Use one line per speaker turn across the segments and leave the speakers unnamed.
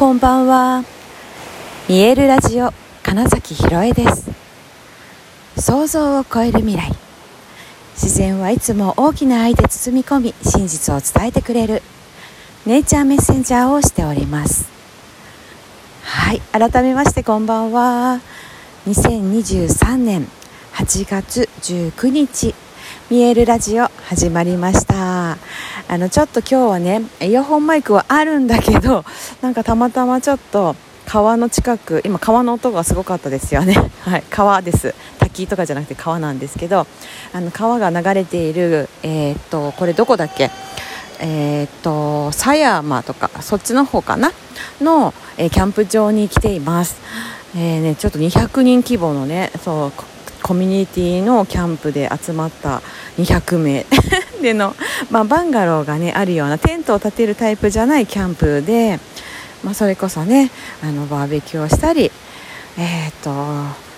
こんばんは。見えるラジオ金崎ひろえです。想像を超える未来。自然はいつも大きな愛で包み込み真実を伝えてくれる。ネイチャーメッセンジャーをしております。はい改めましてこんばんは。2023年8月19日。見えるラジオ始まりました。あのちょっと今日はねイヤホンマイクはあるんだけど なんかたまたまちょっと川の近く今川の音がすごかったですよね。はい川です。滝とかじゃなくて川なんですけどあの川が流れているえー、っとこれどこだっけ？えー、っと狭山とかそっちの方かな？の、えー、キャンプ場に来ています、えーね、ちょっと200人規模のねそうコミュニティのキャンプで集まった200名 での、まあ、バンガローが、ね、あるようなテントを建てるタイプじゃないキャンプで、まあ、それこそねあのバーベキューをしたり、えーと、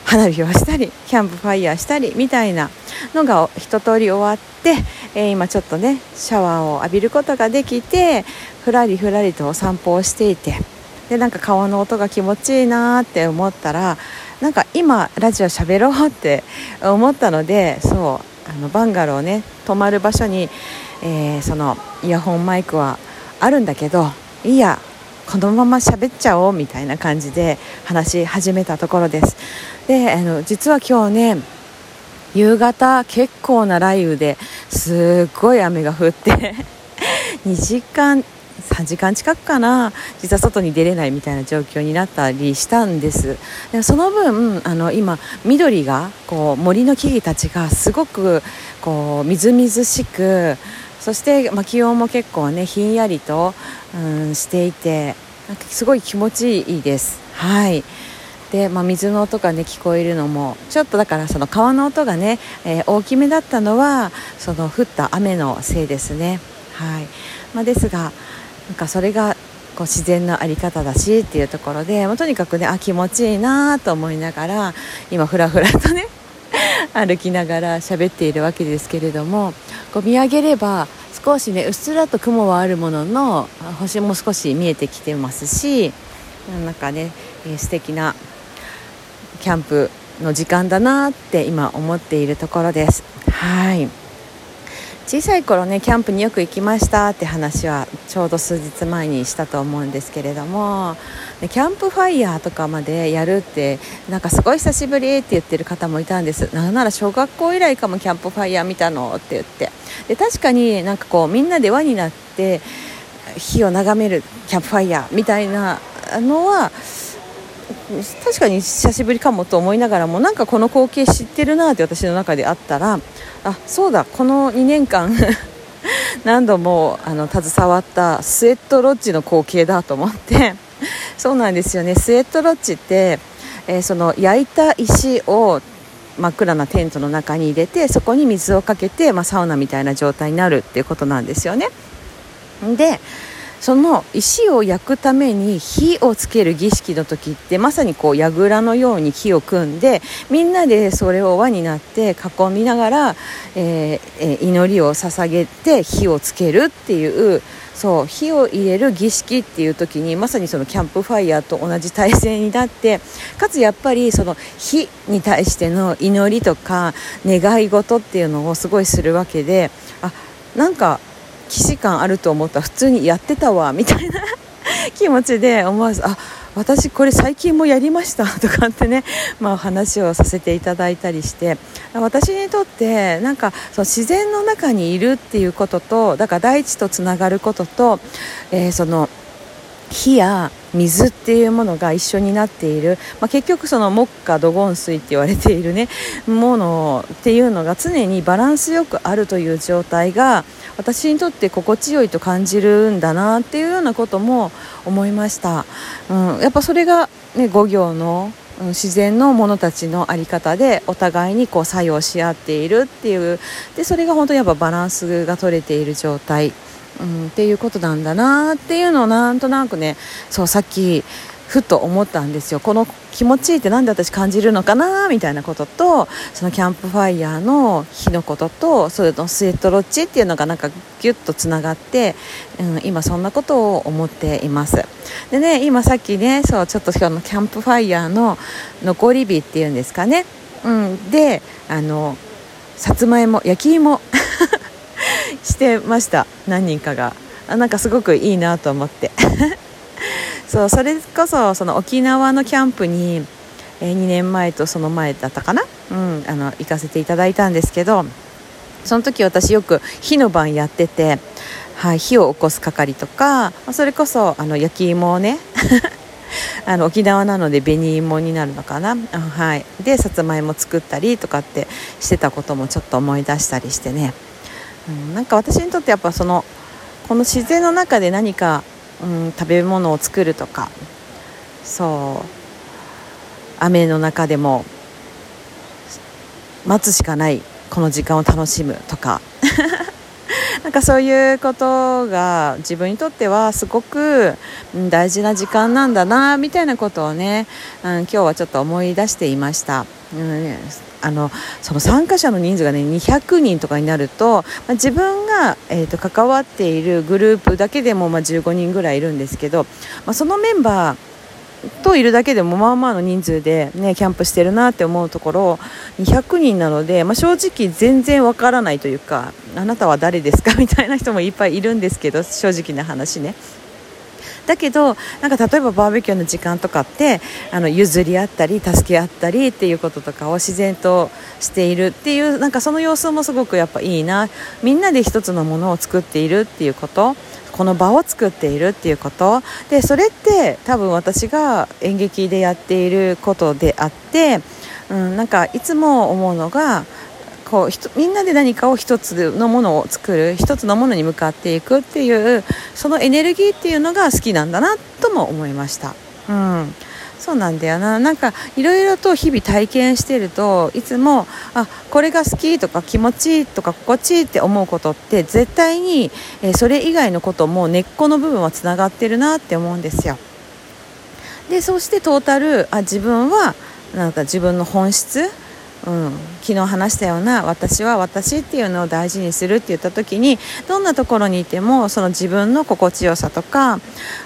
花火をしたりキャンプファイヤーしたりみたいなのが一通り終わって、えー、今ちょっとねシャワーを浴びることができてふらりふらりとお散歩をしていてでなんか川の音が気持ちいいなって思ったら今ラジオ喋ろうって思ったのでそうあのバンガローね泊まる場所に、えー、そのイヤホンマイクはあるんだけどいいやこのまま喋っちゃおうみたいな感じで話し始めたところです。であの実は今日ね夕方結構な雷雨ですっごい雨が降って 2時間3時間近くかな実は外に出れないみたいな状況になったりしたんですでその分あの今緑がこう森の木々たちがすごくこうみずみずしくそして、まあ、気温も結構ねひんやりと、うん、していてすごい気持ちいいです。はいで、まあ、水の音がね聞こえるのもちょっとだからその川の音がね、えー、大きめだったのはその降った雨のせいですね。はいまあ、ですがなんかそれがこう自然の在り方だしっていうところでもうとにかくねあ気持ちいいなと思いながら今ふらふらとね 歩きながら喋っているわけですけれどもこう見上げれば少しねうっすらと雲はあるものの星も少し見えてきてますしなんかね、え、素敵なキャンプの時間だなって今思っているところです。はい小さい頃ねキャンプによく行きましたって話はちょうど数日前にしたと思うんですけれどもキャンプファイヤーとかまでやるってなんかすごい久しぶりって言ってる方もいたんです。なんなら小学校以来かもキャンプファイヤー見たのって言って。で確かになんかこうみんなで輪になって火を眺めるキャンプファイヤーみたいなのは確かに久しぶりかもと思いながらもなんかこの光景知ってるなって私の中であったらあそうだこの2年間 何度もあの携わったスウェットロッジの光景だと思ってそうなんですよねスウェットロッジって、えー、その焼いた石を真っ暗なテントの中に入れてそこに水をかけて、まあ、サウナみたいな状態になるっていうことなんですよね。でその石を焼くために火をつける儀式の時ってまさにこう櫓のように火を組んでみんなでそれを輪になって囲みながら、えー、祈りを捧げて火をつけるっていうそう火を入れる儀式っていう時にまさにそのキャンプファイヤーと同じ体制になってかつやっぱりその火に対しての祈りとか願い事っていうのをすごいするわけであなんか既視感あると思った。ら普通にやってたわみたいな。気持ちで思わずあ私これ最近もやりましたとかってね、まあ、話をさせていただいたりして。私にとってなんかその自然の中にいるっていうこととだから大地とつながることと、えー、その火や水っていうものが一緒になっている、まあ、結局その木下土金水って言われているね ものっていうのが常にバランスよくあるという状態が私にとって心地よいと感じるんだなっていうようなことも思いました、うん、やっぱそれが、ね、5行の自然のものたちの在り方でお互いにこう作用し合っているっていう。でそれが本当にやっぱバランスが取れている状態。うん、っていうことなんだなっていうのをなんとなくねそうさっきふと思ったんですよ。この気持ちいいって何で私感じるのかなみたいなこととそのキャンプファイヤーの日のこととそれのスウェットロッチっていうのがなんかギュッとつながって、うん、今そんなことを思っています。でね今さっきねそうちょっと今日のキャンプファイヤーの残り火っていうんですかね、うん、であのさつまいも焼き芋してました。何人かが。あなんかすごくいいなと思って。そうそれこそその沖縄のキャンプに、え、2年前とその前だったかな、うん、あの行かせていただいたんですけどその時私よく火の晩やってて、はい、火を起こす係とかそれこそあの焼き芋をね あの沖縄なので紅芋になるのかな、はい、でさつまいも作ったりとかってしてたこともちょっと思い出したりしてね、うん、なんか私にとってやっぱそのこの自然の中で何かうん、食べ物を作るとかそう雨の中でも待つしかないこの時間を楽しむとか なんかそういうことが自分にとってはすごく大事な時間なんだなみたいなことをね、うん、今日はちょっと思い出していました。うんあのその参加者の人数がね200人とかになると、まあ、自分が、えーと、関わっているグループだけでも、まあ、15人ぐらいいるんですけど、まあ、そのメンバーといるだけでもまあまあの人数で、ね、キャンプしてるなって思うところ200人なので、まあ、正直全然わからないというかあなたは誰ですか？みたいな人もいっぱいいるんですけど正直な話ね。だけどなんか例えばバーベキューの時間とかってあの譲り合ったり助け合ったりっていうこととかを自然としているっていうなんかその様子もすごくやっぱいいな。みんなで一つのものを作っているっていうこと。この場を作っているっていうこと。でそれって多分私が演劇でやっていることであって、うん、なんかいつも思うのがこうみんなで何かを一つのものを作る一つのものに向かっていくっていうそのエネルギーっていうのが好きなんだなとも思いました。うん。そうなんだよな。なんかいろいろと日々体験してるといつもあこれが好きとか気持ちいいとか心地いいって思うことって絶対に、えー、それ以外のことも根っこの部分はつながってるなって思うんですよ。でそしてトータルあ自分はなんか自分の本質うん、昨日話したような私は私っていうのを大事にするって言った時にどんなところにいてもその自分の心地よさとか、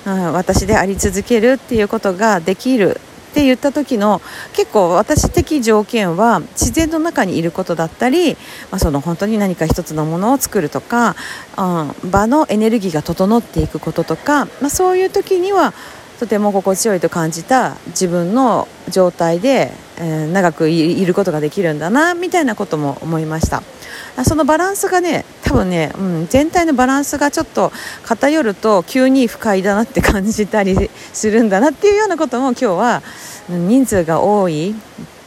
うん、私であり続けるっていうことができるって言った時の結構私的条件は自然の中にいることだったり、まあ、その本当に何か一つのものを作るとか、うん、場のエネルギーが整っていくこととか、まあ、そういう時にはとても心地よいと感じた自分の状態で、えー、長くいることができるんだなみたいなことも思いましたそのバランスがね多分ね、うん、全体のバランスがちょっと偏ると急に不快だなって感じたりするんだなっていうようなことも今日は人数が多い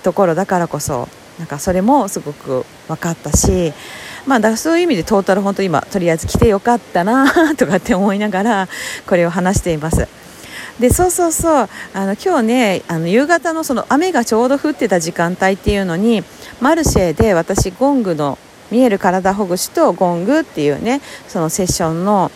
ところだからこそなんかそれもすごく分かったしまあ、だそういう意味でトータル本当今とりあえず来てよかったなとかって思いながらこれを話しています。でそうそうそう。あの今日ねあの夕方のその雨がちょうど降ってた時間帯っていうのにマルシェで私ゴングの見える体ほぐしとゴングっていうねそのセッションの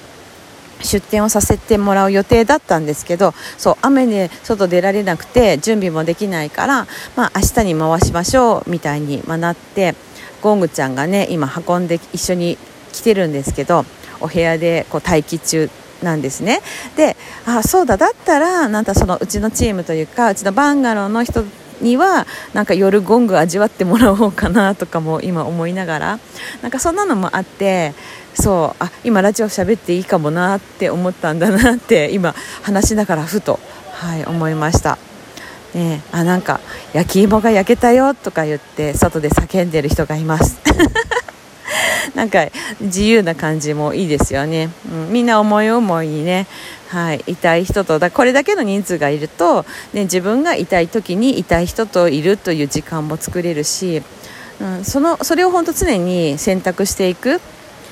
出店をさせてもらう予定だったんですけどそう雨で外出られなくて準備もできないから、まあ、明日に回しましょうみたいに、なってゴングちゃんがね今運んで一緒に来てるんですけどお部屋でこう待機中なんですねであそうだだったらなんかそのうちのチームというかうちのバンガローの人にはなんか夜ゴング味わってもらおうかなとかも今思いながらなんかそんなのもあってそうあ今ラジオ喋っていいかもなって思ったんだなって 今話しながらふと、はい、思いました。ね、あなんか焼き芋が焼けたよとか言って外で叫んでる人がいます なんか自由な感じもいいですよね、うん、みんな思い思いにねはい、いたい人とだこれだけの人数がいると、ね、自分がいたい時にいたい人といるという時間も作れるし、うん、そのそれを本当常に選択していく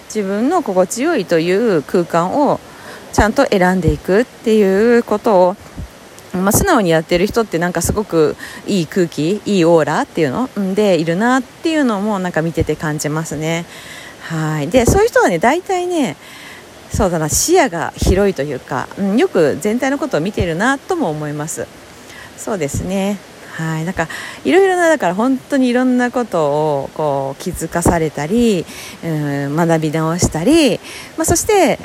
自分の心地よいという空間をちゃんと選んでいくっていうことをまあ、素直にやってる人ってなんかすごくいい空気いいオーラっていうのでいるなっていうのもなんか見てて感じますね。はい。でそういう人はね大体ねそうだな視野が広いというか、うん、よく全体のことを見ているなとも思います。そうですね。はい。なんかいろいろなだから本当にいろんなことをこう気づかされたり、うん、学び直したり、まあ、そして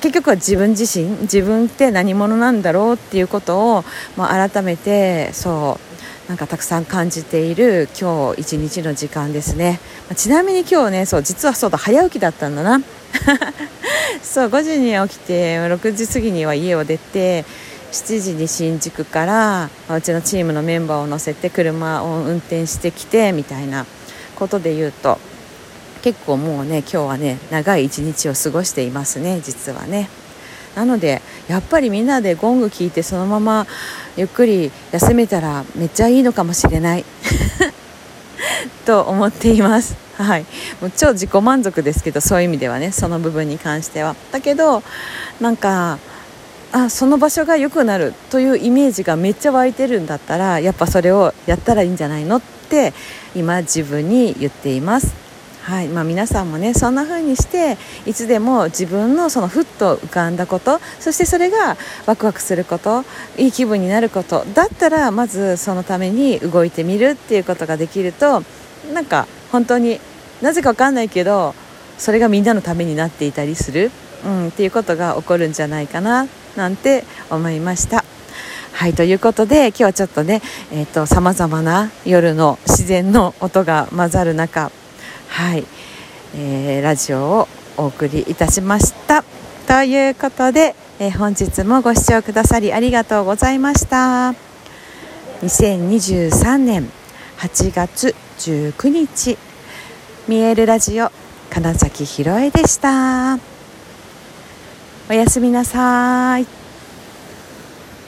結局は自分自身自分って何者なんだろうっていうことを、まあ、改めてそうなんかたくさん感じている今日一日の時間ですね、まあ、ちなみに今日ねそう実はそうだ早起きだったんだな。そう5時に起きて6時過ぎには家を出て7時に新宿からうちのチームのメンバーを乗せて車を運転してきてみたいなことで言うと結構もうね今日はね長い一日を過ごしていますね実はね。なのでやっぱりみんなでゴング聞いてそのままゆっくり休めたらめっちゃいいのかもしれない。と思っています。はい。もう超自己満足ですけどそういう意味ではね。その部分に関しては。だけどなんかあその場所が良くなるというイメージがめっちゃ湧いてるんだったらやっぱそれをやったらいいんじゃないのって今自分に言っています。はいまあ、皆さんもねそんな風にしていつでも自分のそのふっと浮かんだことそしてそれがワクワクすることいい気分になることだったらまずそのために動いてみるっていうことができるとなんか本当になぜか分かんないけどそれがみんなのためになっていたりする、うん、っていうことが起こるんじゃないかななんて思いました。はいということで今日はちょっとねさまざまな夜の自然の音が混ざる中はい、えー、ラジオをお送りいたしました。ということで、えー、本日もご視聴くださりありがとうございました。2023年8月19日見えるラジオ金崎ひろえでした。おやすみなさい。